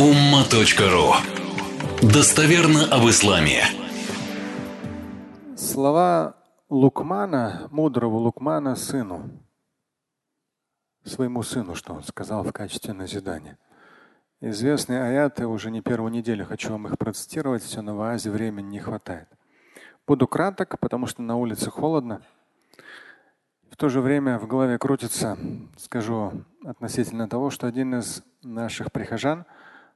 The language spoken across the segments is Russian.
umma.ru Достоверно об исламе. Слова Лукмана, мудрого Лукмана сыну, своему сыну, что он сказал в качестве назидания. Известные аяты, уже не первую неделю хочу вам их процитировать, все на вазе времени не хватает. Буду краток, потому что на улице холодно. В то же время в голове крутится, скажу относительно того, что один из наших прихожан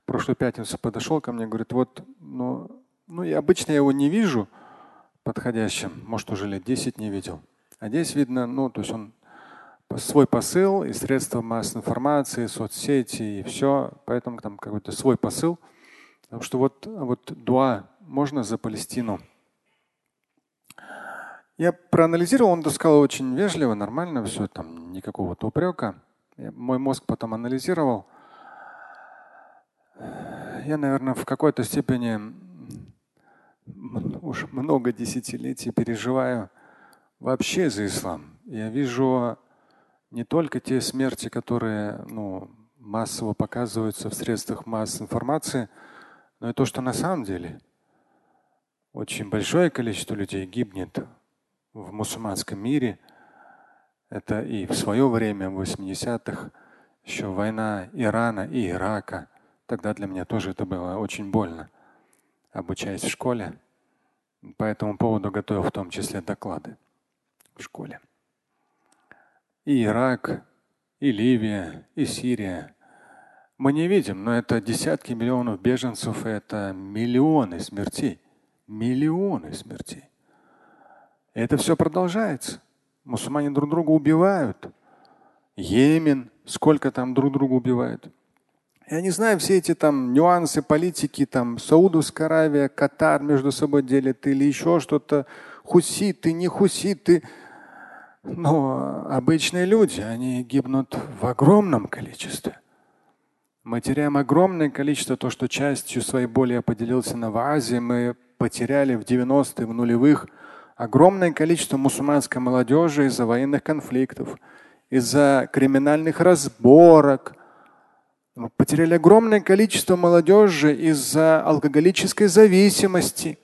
прошлую пятницу подошел ко мне говорит, вот, ну, ну и обычно я его не вижу подходящим, может уже лет 10 не видел. А здесь видно, ну, то есть он свой посыл и средства массовой информации, соцсети и все, поэтому там какой-то свой посыл. Потому что вот, вот дуа можно за Палестину. Я проанализировал, он сказал очень вежливо, нормально, все, там никакого упрека. Мой мозг потом анализировал. Я, наверное, в какой-то степени уже много десятилетий переживаю вообще за ислам. Я вижу не только те смерти, которые ну, массово показываются в средствах массовой информации, но и то, что на самом деле очень большое количество людей гибнет в мусульманском мире. Это и в свое время, в 80-х, еще война Ирана и Ирака. Тогда для меня тоже это было очень больно, обучаясь в школе. По этому поводу готовил в том числе доклады в школе. И Ирак, и Ливия, и Сирия. Мы не видим, но это десятки миллионов беженцев, это миллионы смертей. Миллионы смертей. И это все продолжается. Мусульмане друг друга убивают. Йемен, сколько там друг друга убивают. Я не знаю все эти там нюансы политики, там Саудовская Аравия, Катар между собой делят или еще что-то, хуситы, не хуситы. Но обычные люди, они гибнут в огромном количестве. Мы теряем огромное количество, то, что частью своей боли я поделился на вазе, мы потеряли в 90-е, в нулевых – огромное количество мусульманской молодежи из-за военных конфликтов, из-за криминальных разборок. Мы потеряли огромное количество молодежи из-за алкоголической зависимости.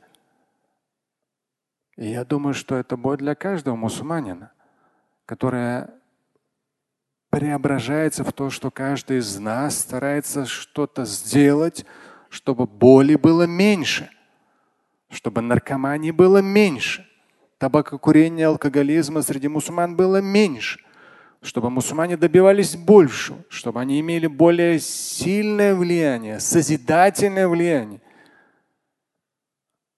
И я думаю, что это будет для каждого мусульманина, которая преображается в то, что каждый из нас старается что-то сделать, чтобы боли было меньше, чтобы наркомании было меньше, табакокурения, алкоголизма среди мусульман было меньше, чтобы мусульмане добивались больше, чтобы они имели более сильное влияние, созидательное влияние.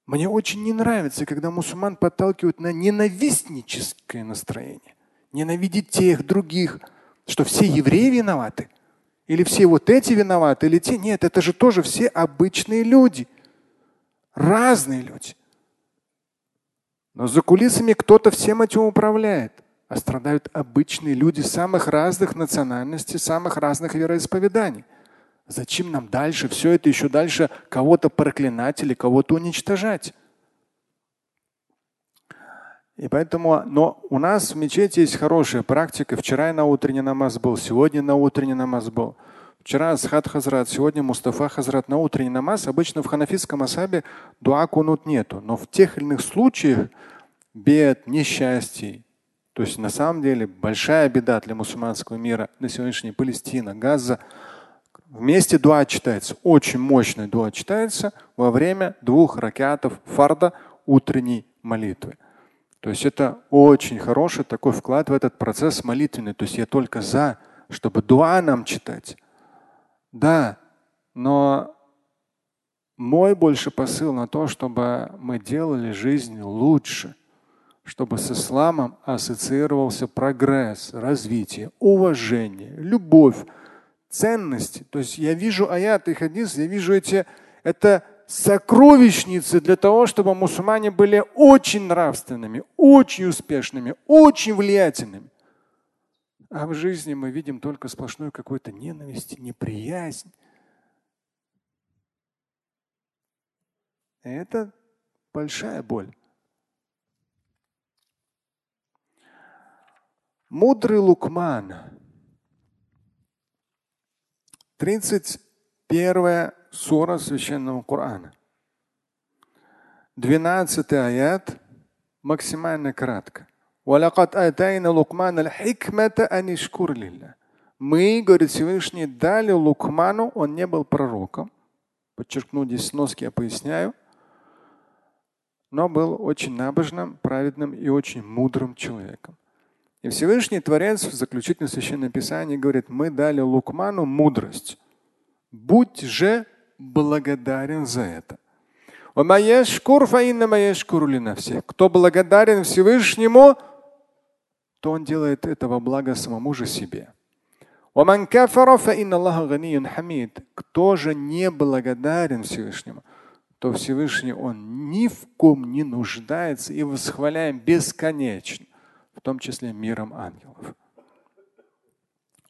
Мне очень не нравится, когда мусульман подталкивают на ненавистническое настроение. Ненавидеть тех, других, что все евреи виноваты. Или все вот эти виноваты, или те. Нет, это же тоже все обычные люди. Разные люди. Но за кулисами кто-то всем этим управляет. А страдают обычные люди самых разных национальностей, самых разных вероисповеданий. Зачем нам дальше все это еще дальше кого-то проклинать или кого-то уничтожать? И поэтому, но у нас в мечети есть хорошая практика. Вчера я на утренний намаз был, сегодня на утренний намаз был. Вчера Асхат Хазрат, сегодня Мустафа Хазрат на утренний намаз. Обычно в ханафитском асабе дуа кунут нету. Но в тех или иных случаях бед, несчастий, то есть на самом деле большая беда для мусульманского мира на сегодняшний Палестина, Газа, вместе дуа читается, очень мощный дуа читается во время двух ракетов фарда утренней молитвы. То есть это очень хороший такой вклад в этот процесс молитвенный. То есть я только за, чтобы дуа нам читать. Да, но мой больше посыл на то, чтобы мы делали жизнь лучше, чтобы с исламом ассоциировался прогресс, развитие, уважение, любовь, ценности. То есть я вижу аят и хадис, я вижу эти, это сокровищницы для того, чтобы мусульмане были очень нравственными, очень успешными, очень влиятельными. А в жизни мы видим только сплошную какую-то ненависть, неприязнь. Это большая боль. Мудрый Лукман, 35 Первая сура священного Корана. Двенадцатый аят максимально кратко. Мы, говорит Всевышний, дали Лукману, он не был пророком. Подчеркну здесь сноски, я поясняю. Но был очень набожным, праведным и очень мудрым человеком. И Всевышний Творец в заключительном священном писании говорит, мы дали Лукману мудрость. Будь же благодарен за это. Кто благодарен Всевышнему, то он делает это во благо самому же себе. Кто же не благодарен Всевышнему, то Всевышний он ни в ком не нуждается и восхваляем бесконечно, в том числе миром ангелов.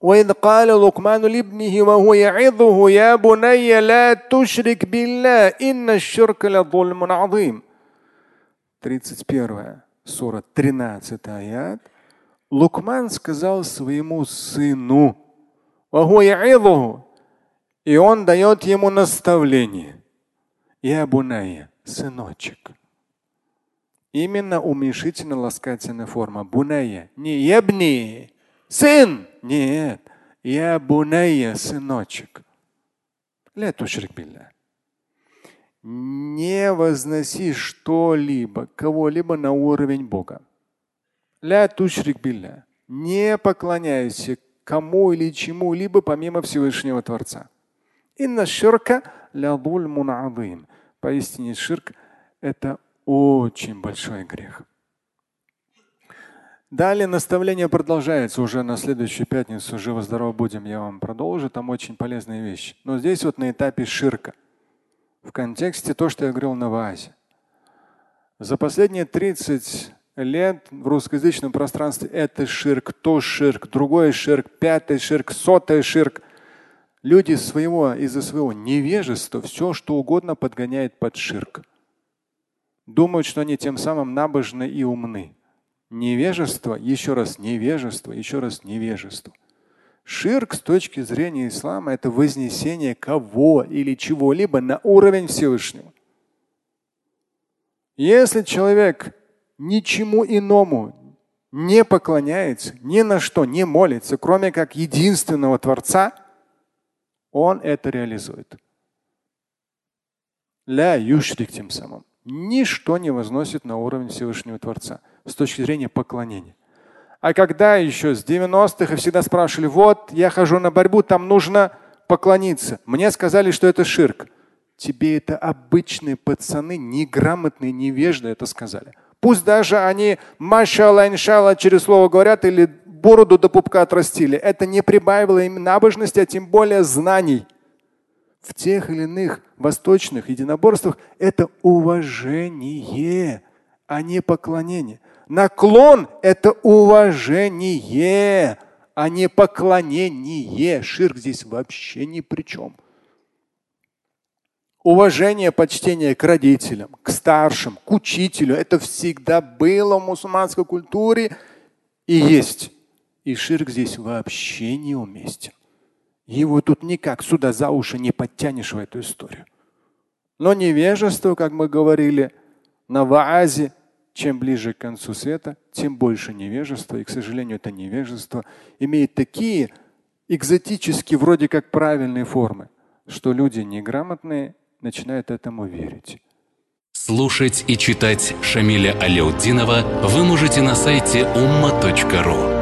وإذ قال لقمان لابنه وهو يعظه يا بني لا تشرك بالله إن الشرك لظلم عظيم 31 сура 13 аят Лукман сказал своему сыну и он дает ему наставление Я буная, сыночек. Именно уменьшительно ласкательная форма. Буная. Не ебни, сын. Нет. Я буная, сыночек. Ля тушрик билля. Не возноси что-либо, кого-либо на уровень Бога. Ля тушрик билля. Не поклоняйся кому или чему-либо помимо Всевышнего Творца. Инна ширка ля адым. Поистине ширк – это очень большой грех. Далее наставление продолжается уже на следующую пятницу. Живо-здорово будем, я вам продолжу. Там очень полезные вещи. Но здесь вот на этапе ширка. В контексте то, что я говорил на Ваазе. За последние 30 лет в русскоязычном пространстве это ширк, то ширк, другой ширк, пятый ширк, сотый ширк. Люди своего, из-за своего невежества все, что угодно подгоняют под ширк. Думают, что они тем самым набожны и умны. Невежество, еще раз невежество, еще раз невежество. Ширк с точки зрения ислама – это вознесение кого или чего-либо на уровень Всевышнего. Если человек ничему иному не поклоняется, ни на что не молится, кроме как единственного Творца, он это реализует. Ля юшрик тем самым. Ничто не возносит на уровень Всевышнего Творца с точки зрения поклонения. А когда еще с 90-х всегда спрашивали, вот я хожу на борьбу, там нужно поклониться. Мне сказали, что это ширк. Тебе это обычные пацаны, неграмотные, невежды это сказали. Пусть даже они машалла, иншалла через слово говорят или бороду до пупка отрастили. Это не прибавило им набожности, а тем более знаний. В тех или иных восточных единоборствах это уважение, а не поклонение. Наклон – это уважение, а не поклонение. Ширк здесь вообще ни при чем. Уважение, почтение к родителям, к старшим, к учителю – это всегда было в мусульманской культуре и есть. И ширк здесь вообще неуместен. Его тут никак сюда за уши не подтянешь в эту историю. Но невежество, как мы говорили, на ваазе чем ближе к концу света, тем больше невежества. И, к сожалению, это невежество имеет такие экзотические, вроде как правильные формы, что люди неграмотные начинают этому верить. Слушать и читать Шамиля Аляутдинова вы можете на сайте umma.ru.